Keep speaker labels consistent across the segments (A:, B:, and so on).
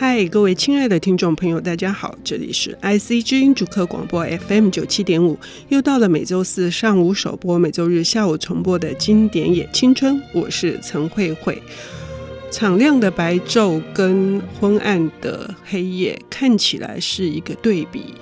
A: 嗨，各位亲爱的听众朋友，大家好，这里是 IC 之音主客广播 FM 九七点五，又到了每周四上午首播、每周日下午重播的经典也青春，我是陈慧慧。敞亮的白昼跟昏暗的黑夜看起来是一个对比。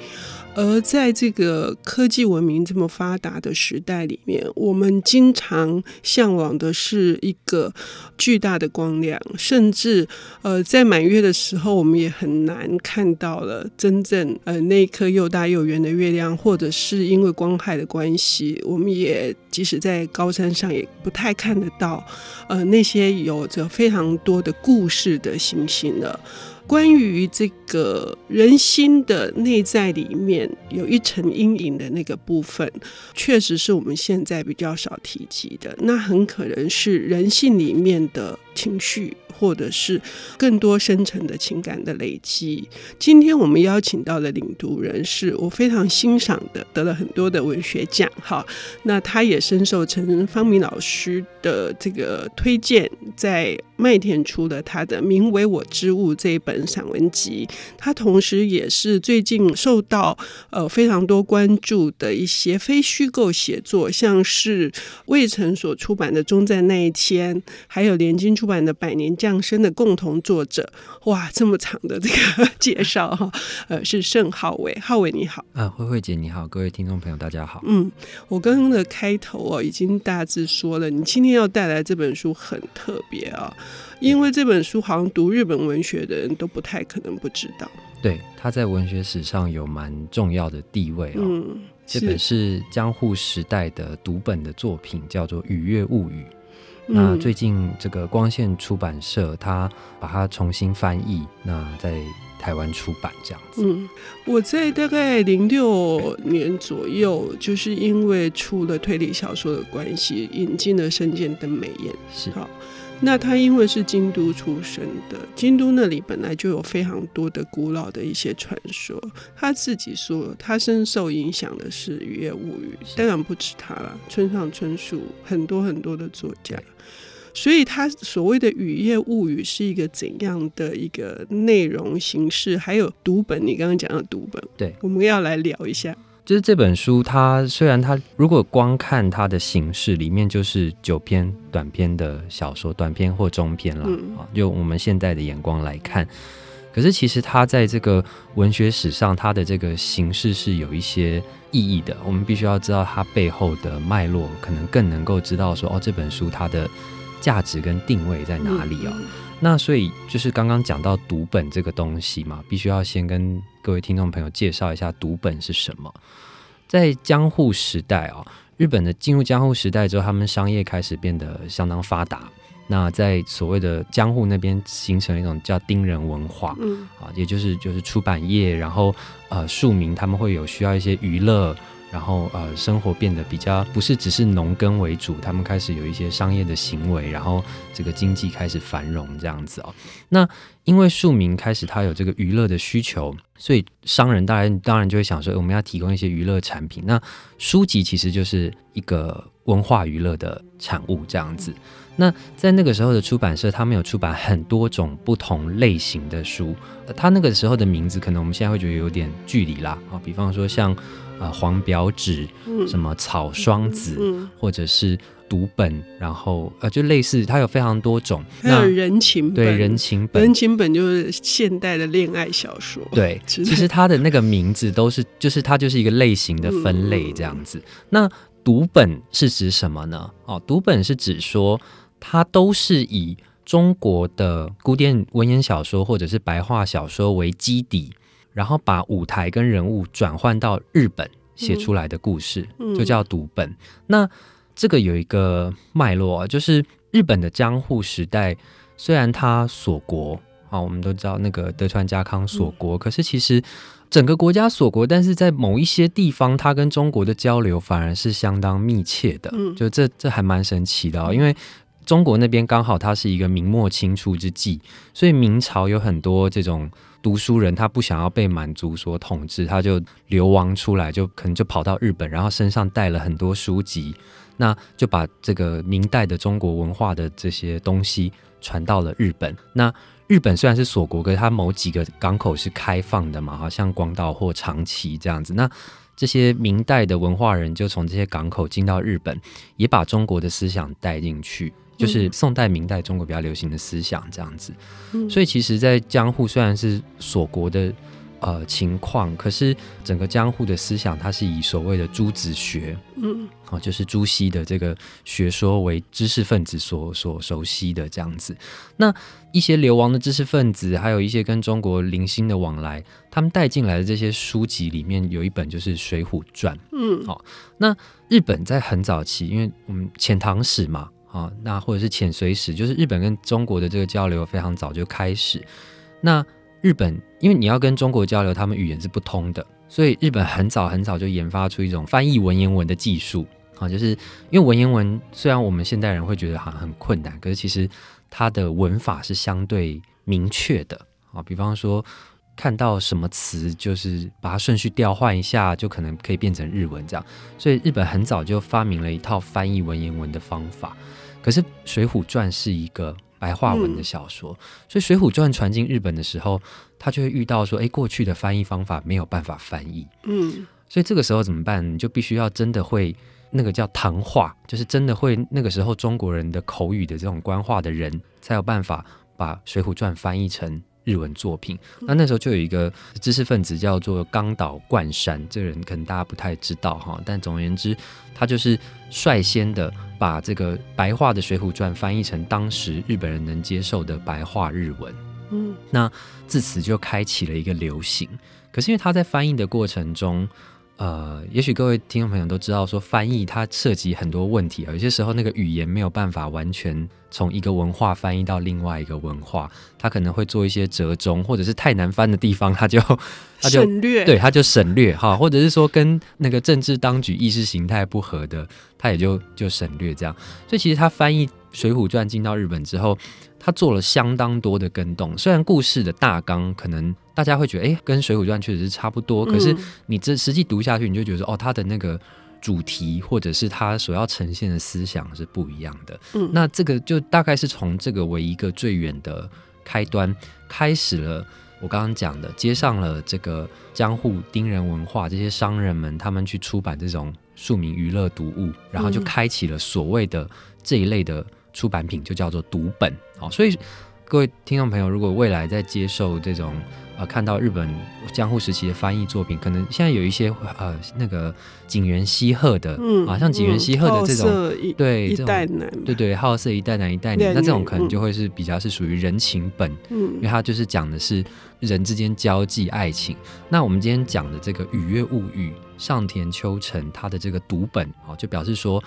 A: 而在这个科技文明这么发达的时代里面，我们经常向往的是一个巨大的光亮，甚至呃，在满月的时候，我们也很难看到了真正呃那一颗又大又圆的月亮，或者是因为光害的关系，我们也即使在高山上也不太看得到呃那些有着非常多的故事的星星了。关于这个人心的内在里面有一层阴影的那个部分，确实是我们现在比较少提及的。那很可能是人性里面的情绪。或者是更多深层的情感的累积。今天我们邀请到的领读人是我非常欣赏的，得了很多的文学奖。哈，那他也深受陈芳明老师的这个推荐，在麦田出了他的《名为我之物》这一本散文集。他同时也是最近受到呃非常多关注的一些非虚构写作，像是魏晨所出版的《终在那一天》，还有联经出版的《百年降生的共同作者，哇，这么长的这个 介绍哈，呃，是盛浩伟，浩伟你好，
B: 啊，慧慧姐你好，各位听众朋友大家好，
A: 嗯，我刚刚的开头哦，已经大致说了，你今天要带来这本书很特别啊，因为这本书好像读日本文学的人都不太可能不知道，
B: 对，他在文学史上有蛮重要的地位哦，嗯，这本是江户时代的读本的作品，叫做《雨月物语》。那最近这个光线出版社，他把它重新翻译，那在台湾出版这样子。
A: 嗯，我在大概零六年左右，就是因为出了推理小说的关系，引进了深见登美彦。
B: 是好。
A: 那他因为是京都出生的，京都那里本来就有非常多的古老的一些传说。他自己说，他深受影响的是《雨夜物语》，当然不止他了，村上春树很多很多的作家。所以，他所谓的《雨夜物语》是一个怎样的一个内容形式？还有读本，你刚刚讲的读本，
B: 对，
A: 我们要来聊一下。
B: 就是这本书，它虽然它如果光看它的形式，里面就是九篇短篇的小说，短篇或中篇了啊。用我们现在的眼光来看，可是其实它在这个文学史上，它的这个形式是有一些意义的。我们必须要知道它背后的脉络，可能更能够知道说，哦，这本书它的价值跟定位在哪里哦。那所以就是刚刚讲到读本这个东西嘛，必须要先跟各位听众朋友介绍一下读本是什么。在江户时代啊，日本的进入江户时代之后，他们商业开始变得相当发达。那在所谓的江户那边形成一种叫丁人文化，嗯，啊，也就是就是出版业，然后呃庶民他们会有需要一些娱乐。然后呃，生活变得比较不是只是农耕为主，他们开始有一些商业的行为，然后这个经济开始繁荣这样子哦。那因为庶民开始他有这个娱乐的需求，所以商人当然当然就会想说，我们要提供一些娱乐产品。那书籍其实就是一个文化娱乐的产物这样子。那在那个时候的出版社，他们有出版很多种不同类型的书。他那个时候的名字，可能我们现在会觉得有点距离啦啊，比方说像。啊、呃，黄表纸，什么草霜子，或者是读本，然后呃，就类似，它有非常多种。
A: 还有人情本，
B: 对，人情本，
A: 人情本就是现代的恋爱小说。
B: 对，其实它的那个名字都是，就是它就是一个类型的分类这样子。嗯、那读本是指什么呢？哦，读本是指说，它都是以中国的古典文言小说或者是白话小说为基底。然后把舞台跟人物转换到日本写出来的故事，嗯、就叫读本。嗯、那这个有一个脉络啊，就是日本的江户时代，虽然它锁国啊，我们都知道那个德川家康锁国，嗯、可是其实整个国家锁国，但是在某一些地方，它跟中国的交流反而是相当密切的。嗯、就这这还蛮神奇的哦，因为中国那边刚好它是一个明末清初之际，所以明朝有很多这种。读书人他不想要被满族所统治，他就流亡出来，就可能就跑到日本，然后身上带了很多书籍，那就把这个明代的中国文化的这些东西传到了日本。那日本虽然是锁国，可是它某几个港口是开放的嘛，好像广岛或长崎这样子。那这些明代的文化人就从这些港口进到日本，也把中国的思想带进去，就是宋代、明代中国比较流行的思想这样子。所以，其实，在江户虽然是锁国的。呃，情况可是整个江户的思想，它是以所谓的朱子学，嗯，哦，就是朱熹的这个学说为知识分子所所熟悉的这样子。那一些流亡的知识分子，还有一些跟中国零星的往来，他们带进来的这些书籍里面，有一本就是《水浒传》。嗯，好，那日本在很早期，因为我们遣唐使嘛，啊，那或者是遣隋使，就是日本跟中国的这个交流非常早就开始。那日本，因为你要跟中国交流，他们语言是不通的，所以日本很早很早就研发出一种翻译文言文的技术啊，就是因为文言文虽然我们现代人会觉得好像很困难，可是其实它的文法是相对明确的啊。比方说看到什么词，就是把它顺序调换一下，就可能可以变成日文这样。所以日本很早就发明了一套翻译文言文的方法。可是《水浒传》是一个。白话文的小说，嗯、所以《水浒传》传进日本的时候，他就会遇到说：“哎，过去的翻译方法没有办法翻译。”嗯，所以这个时候怎么办？你就必须要真的会那个叫唐话，就是真的会那个时候中国人的口语的这种官话的人，才有办法把《水浒传》翻译成日文作品。那那时候就有一个知识分子叫做冈岛冠山，这个人可能大家不太知道哈，但总而言之，他就是率先的。把这个白话的《水浒传》翻译成当时日本人能接受的白话日文，嗯，那自此就开启了一个流行。可是因为他在翻译的过程中，呃，也许各位听众朋友都知道，说翻译它涉及很多问题，有些时候那个语言没有办法完全从一个文化翻译到另外一个文化，它可能会做一些折中，或者是太难翻的地方，它就 它就
A: 省略，
B: 对，它就省略哈，或者是说跟那个政治当局意识形态不合的，它也就就省略这样。所以其实他翻译《水浒传》进到日本之后，他做了相当多的跟动，虽然故事的大纲可能。大家会觉得，哎、欸，跟《水浒传》确实是差不多。可是你这实际读下去，你就觉得说，哦，他的那个主题或者是他所要呈现的思想是不一样的。嗯，那这个就大概是从这个为一个最远的开端，开始了我刚刚讲的，接上了这个江户町人文化，这些商人们他们去出版这种庶民娱乐读物，然后就开启了所谓的这一类的出版品，就叫做读本。好，所以各位听众朋友，如果未来在接受这种啊、呃，看到日本江户时期的翻译作品，可能现在有一些呃，那个井原西鹤的，嗯，啊，像井原西鹤的这种，对，
A: 一代男，
B: 对对，好色一代男一代女，那这种可能就会是比较是属于人情本，嗯，因为它就是讲的是人之间交际爱情。那我们今天讲的这个《雨月物语》，上田秋成他的这个读本，啊，就表示说。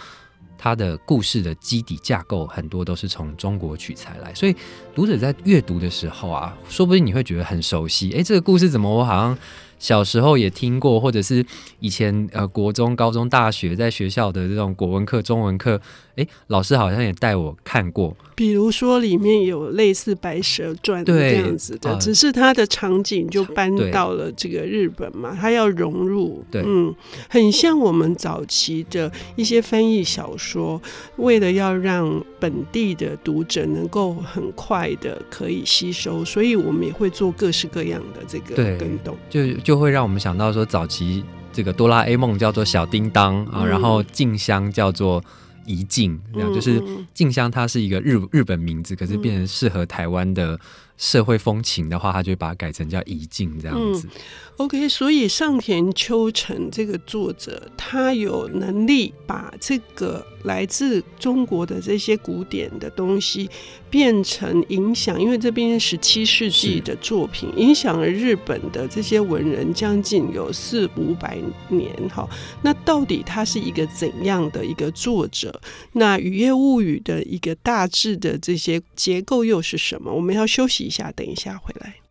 B: 他的故事的基底架构很多都是从中国取材来，所以读者在阅读的时候啊，说不定你会觉得很熟悉。诶，这个故事怎么我好像小时候也听过，或者是以前呃国中、高中、大学在学校的这种国文课、中文课，诶，老师好像也带我看过。
A: 比如说里面有类似《白蛇传》这样子的，只是它的场景就搬到了这个日本嘛，它要融入，
B: 对，
A: 嗯，很像我们早期的一些翻译小说，为了要让本地的读者能够很快的可以吸收，所以我们也会做各式各样的这个更动，
B: 就就会让我们想到说，早期这个哆啦 A 梦叫做小叮当啊，然后静香叫做。宜静，这样就是静香，它是一个日日本名字，可是变成适合台湾的社会风情的话，他就把它改成叫宜静这样子。
A: OK，所以上田秋成这个作者，他有能力把这个来自中国的这些古典的东西变成影响，因为这边十七世纪的作品影响了日本的这些文人将近有四五百年。哈，那到底他是一个怎样的一个作者？那《雨夜物语》的一个大致的这些结构又是什么？我们要休息一下，等一下回来。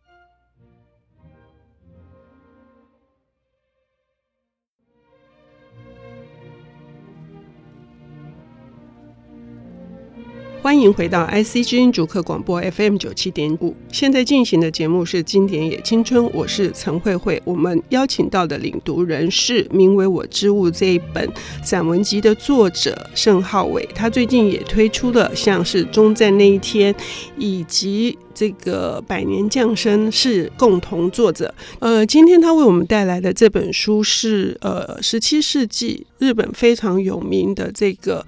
A: 欢迎回到 IC 之音主客广播 FM 九七点五，现在进行的节目是《经典也青春》，我是陈慧慧。我们邀请到的领读人是《名为我之物》这一本散文集的作者盛浩伟，他最近也推出了像是《终战那一天》以及这个《百年降生》是共同作者。呃，今天他为我们带来的这本书是呃十七世纪日本非常有名的这个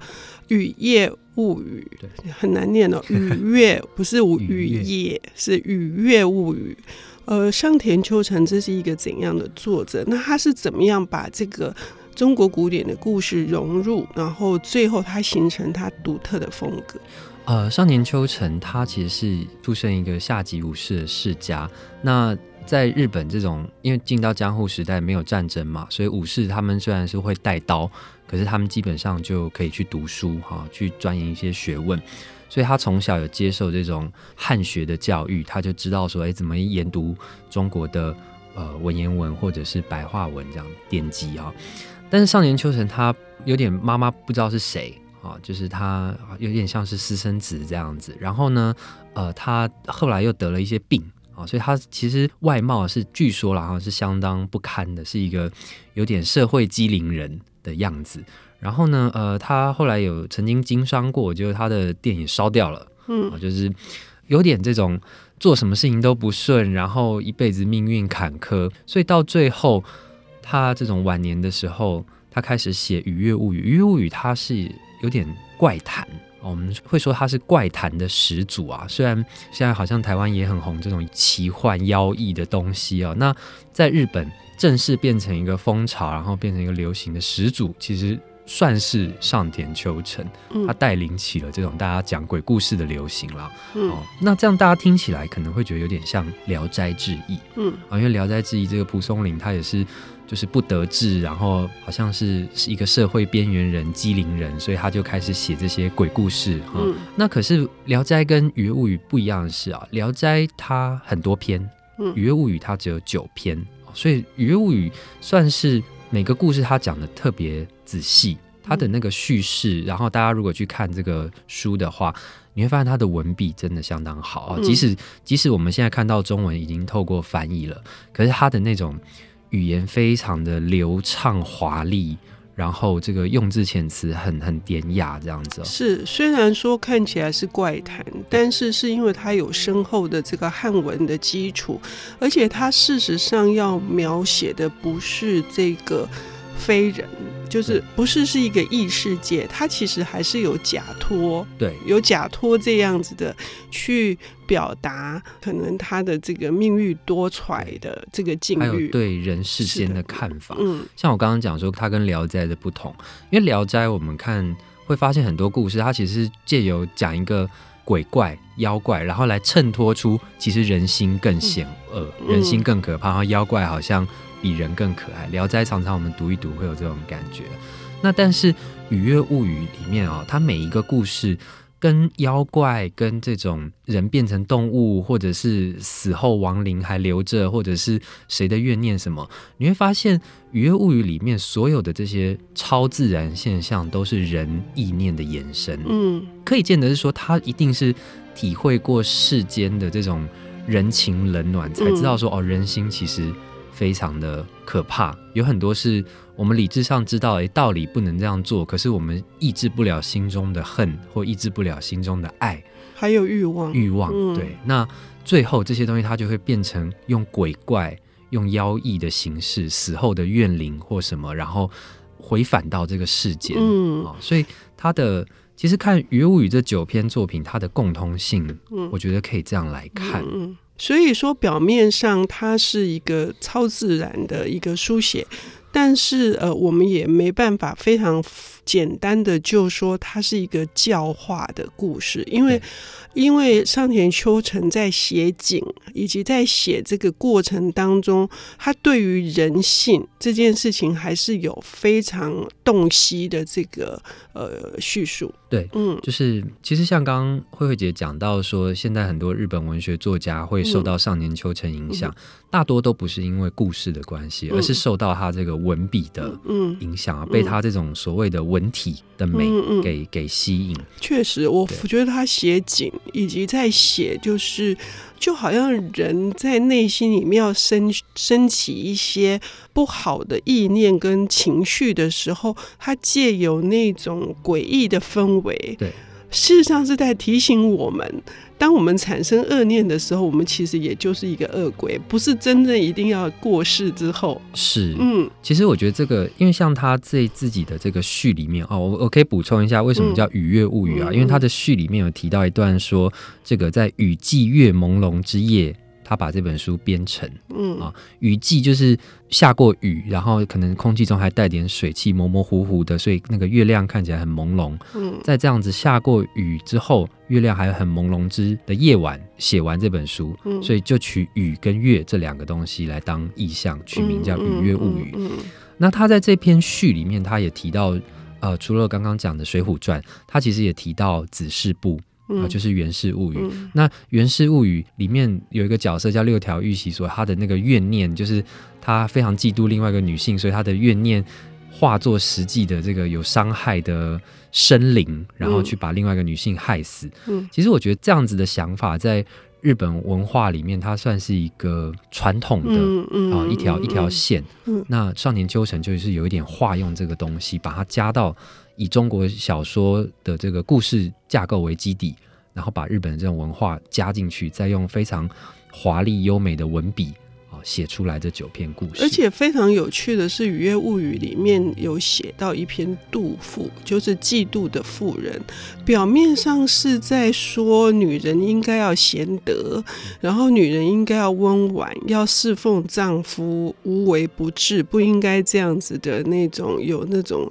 A: 雨夜。物语对很难念哦，雨月不是雨夜，是雨月物语。呃，上田秋成这是一个怎样的作者？那他是怎么样把这个中国古典的故事融入，然后最后他形成他独特的风格？
B: 呃，上田秋成他其实是出生一个下级武士的世家。那在日本这种因为进到江户时代没有战争嘛，所以武士他们虽然是会带刀。可是他们基本上就可以去读书哈，去钻研一些学问，所以他从小有接受这种汉学的教育，他就知道说，哎，怎么研读中国的呃文言文或者是白话文这样典籍啊。但是少年秋成他有点妈妈不知道是谁啊，就是他有点像是私生子这样子。然后呢，呃，他后来又得了一些病啊，所以他其实外貌是据说啦，是相当不堪的，是一个有点社会机灵人的样子，然后呢，呃，他后来有曾经经商过，就是他的店也烧掉了，嗯，就是有点这种做什么事情都不顺，然后一辈子命运坎坷，所以到最后他这种晚年的时候，他开始写《愉悦物语》。《愉悦物语》它是有点怪谈，我们会说它是怪谈的始祖啊。虽然现在好像台湾也很红这种奇幻妖异的东西啊，那在日本。正式变成一个风潮，然后变成一个流行的始祖，其实算是上田秋成，嗯、他带领起了这种大家讲鬼故事的流行了。嗯、哦，那这样大家听起来可能会觉得有点像《聊斋志异》。嗯，啊，因为《聊斋志异》这个蒲松龄他也是就是不得志，然后好像是是一个社会边缘人、机灵人，所以他就开始写这些鬼故事。哈、嗯，那可是《聊斋》跟《雨月物语》不一样的是啊，《聊斋》它很多篇，《雨月物语》它只有九篇。所以《雨月物语》算是每个故事它讲的特别仔细，他的那个叙事，然后大家如果去看这个书的话，你会发现他的文笔真的相当好啊。即使即使我们现在看到中文已经透过翻译了，可是他的那种语言非常的流畅华丽。然后这个用字遣词很很典雅，这样子。
A: 是，虽然说看起来是怪谈，但是是因为它有深厚的这个汉文的基础，而且它事实上要描写的不是这个非人。就是不是是一个异世界，它其实还是有假托，
B: 对，
A: 有假托这样子的去表达，可能他的这个命运多舛的这个境遇，
B: 还有对人世间的看法。嗯，像我刚刚讲说，它跟《聊斋》的不同，因为《聊斋》我们看会发现很多故事，它其实是借由讲一个鬼怪、妖怪，然后来衬托出其实人心更险恶，嗯、人心更可怕，然后妖怪好像。比人更可爱，《聊斋》常常我们读一读会有这种感觉。那但是《雨月物语》里面啊、哦，它每一个故事跟妖怪、跟这种人变成动物，或者是死后亡灵还留着，或者是谁的怨念什么，你会发现《雨月物语》里面所有的这些超自然现象都是人意念的延伸。嗯，可以见得是说，他一定是体会过世间的这种人情冷暖，才知道说哦，人心其实。非常的可怕，有很多是我们理智上知道，诶，道理不能这样做，可是我们抑制不了心中的恨，或抑制不了心中的爱，
A: 还有欲望，
B: 欲望。嗯、对，那最后这些东西，它就会变成用鬼怪、用妖异的形式，死后的怨灵或什么，然后回返到这个世间。嗯，哦、所以它的其实看《于物语》这九篇作品，它的共通性，嗯，我觉得可以这样来看。嗯
A: 所以说，表面上它是一个超自然的一个书写，但是呃，我们也没办法非常简单的就说它是一个教化的故事，因为。因为上田秋成在写景以及在写这个过程当中，他对于人性这件事情还是有非常洞悉的这个呃叙述。
B: 对，嗯，就是其实像刚刚慧慧姐讲到说，现在很多日本文学作家会受到上田秋成影响，嗯、大多都不是因为故事的关系，而是受到他这个文笔的影响啊，嗯、被他这种所谓的文体的美给给吸引。
A: 确实，我觉得他写景以及在写，就是就好像人在内心里面要升升起一些不好的意念跟情绪的时候，他借由那种诡异的氛围，
B: 对。
A: 事实上是在提醒我们，当我们产生恶念的时候，我们其实也就是一个恶鬼，不是真正一定要过世之后。
B: 是，嗯，其实我觉得这个，因为像他在自己的这个序里面哦，我我可以补充一下，为什么叫《雨月物语》啊？嗯、因为他的序里面有提到一段说，这个在雨季月朦胧之夜。他把这本书编成，嗯啊，雨季就是下过雨，然后可能空气中还带点水汽，模模糊糊的，所以那个月亮看起来很朦胧。嗯，在这样子下过雨之后，月亮还很朦胧之的夜晚，写完这本书，嗯，所以就取雨跟月这两个东西来当意象，取名叫《雨月物语》。嗯，那他在这篇序里面，他也提到，呃，除了刚刚讲的《水浒传》，他其实也提到子氏部。啊，就是《源氏物语》嗯。那《源氏物语》里面有一个角色叫六条玉玺，说他的那个怨念就是他非常嫉妒另外一个女性，所以他的怨念化作实际的这个有伤害的生灵，然后去把另外一个女性害死。嗯，其实我觉得这样子的想法在日本文化里面，它算是一个传统的啊一条一条线。那少年秋成就是有一点化用这个东西，把它加到。以中国小说的这个故事架构为基底，然后把日本的这种文化加进去，再用非常华丽优美的文笔啊写出来这九篇故事。
A: 而且非常有趣的是，《雨月物语》里面有写到一篇妒妇，就是嫉妒的妇人。表面上是在说女人应该要贤德，然后女人应该要温婉，要侍奉丈夫，无微不至，不应该这样子的那种有那种。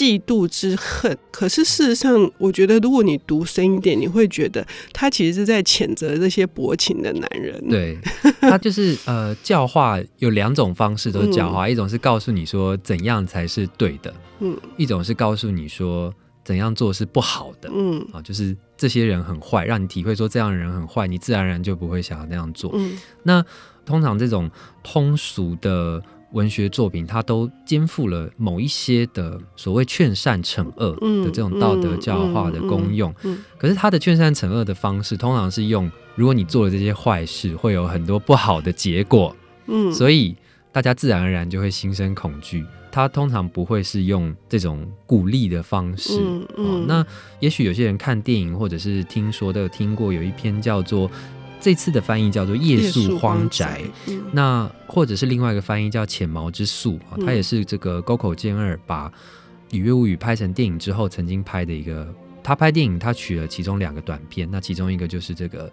A: 嫉妒之恨，可是事实上，我觉得如果你读深一点，你会觉得他其实是在谴责这些薄情的男人。
B: 对，他就是呃，教化有两种方式都是教化，嗯、一种是告诉你说怎样才是对的，嗯，一种是告诉你说怎样做是不好的，嗯啊，就是这些人很坏，让你体会说这样的人很坏，你自然而然就不会想要那样做。嗯，那通常这种通俗的。文学作品，它都肩负了某一些的所谓劝善惩恶的这种道德教化的功用。可是，他的劝善惩恶的方式，通常是用：如果你做了这些坏事，会有很多不好的结果。嗯，所以大家自然而然就会心生恐惧。他通常不会是用这种鼓励的方式。嗯，那也许有些人看电影，或者是听说的听过有一篇叫做。这次的翻译叫做《夜宿荒宅》，嗯、那或者是另外一个翻译叫《浅茅之宿》啊，它也是这个沟口健二把《雨月物语》拍成电影之后曾经拍的一个。他拍电影，他取了其中两个短片，那其中一个就是这个《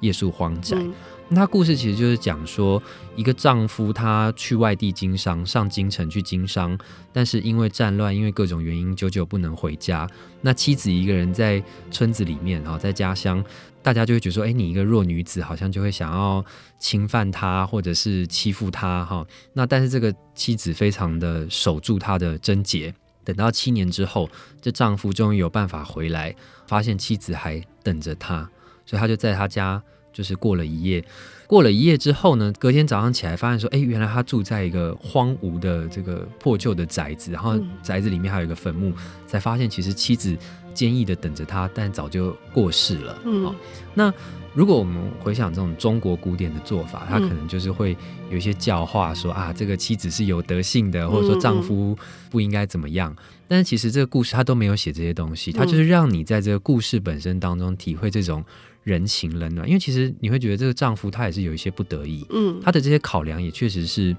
B: 夜宿荒宅》。嗯、那他故事其实就是讲说，一个丈夫他去外地经商，上京城去经商，但是因为战乱，因为各种原因，久久不能回家。那妻子一个人在村子里面然后，在家乡。大家就会觉得说，哎，你一个弱女子，好像就会想要侵犯她，或者是欺负她，哈。那但是这个妻子非常的守住她的贞洁，等到七年之后，这丈夫终于有办法回来，发现妻子还等着他，所以他就在他家就是过了一夜。过了一夜之后呢，隔天早上起来，发现说，哎，原来他住在一个荒芜的这个破旧的宅子，然后宅子里面还有一个坟墓，才发现其实妻子。坚毅的等着他，但早就过世了。嗯，那如果我们回想这种中国古典的做法，他可能就是会有一些教化说，说啊，这个妻子是有德性的，或者说丈夫不应该怎么样。但是其实这个故事他都没有写这些东西，他就是让你在这个故事本身当中体会这种人情冷暖。因为其实你会觉得这个丈夫他也是有一些不得已，嗯，他的这些考量也确实是。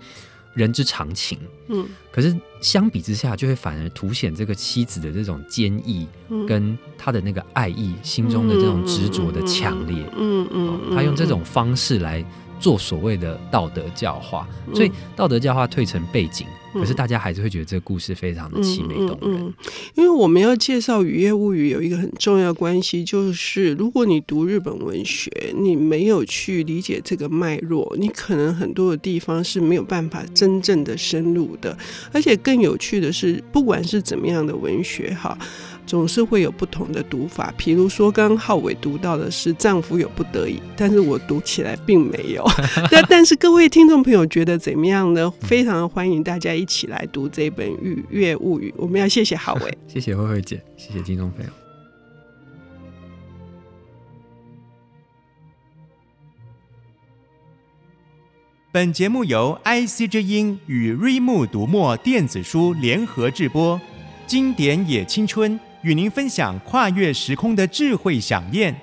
B: 人之常情，嗯，可是相比之下，就会反而凸显这个妻子的这种坚毅，跟他的那个爱意，心中的这种执着的强烈，嗯嗯，他用这种方式来做所谓的道德教化，所以道德教化退成背景。可是大家还是会觉得这个故事非常的凄美动人。嗯嗯嗯，
A: 因为我们要介绍《雨夜物语》有一个很重要关系，就是如果你读日本文学，你没有去理解这个脉络，你可能很多的地方是没有办法真正的深入的。而且更有趣的是，不管是怎么样的文学哈。总是会有不同的读法。比如说，刚刚浩伟读到的是“丈夫有不得已”，但是我读起来并没有。但但是各位听众朋友觉得怎么样呢？非常欢迎大家一起来读这本《雨月物语》。我们要谢谢浩伟，
B: 谢谢慧慧姐，谢谢听众朋友。
C: 本节目由 IC 之音与瑞木读墨电子书联合制播，经典也青春与您分享跨越时空的智慧想念。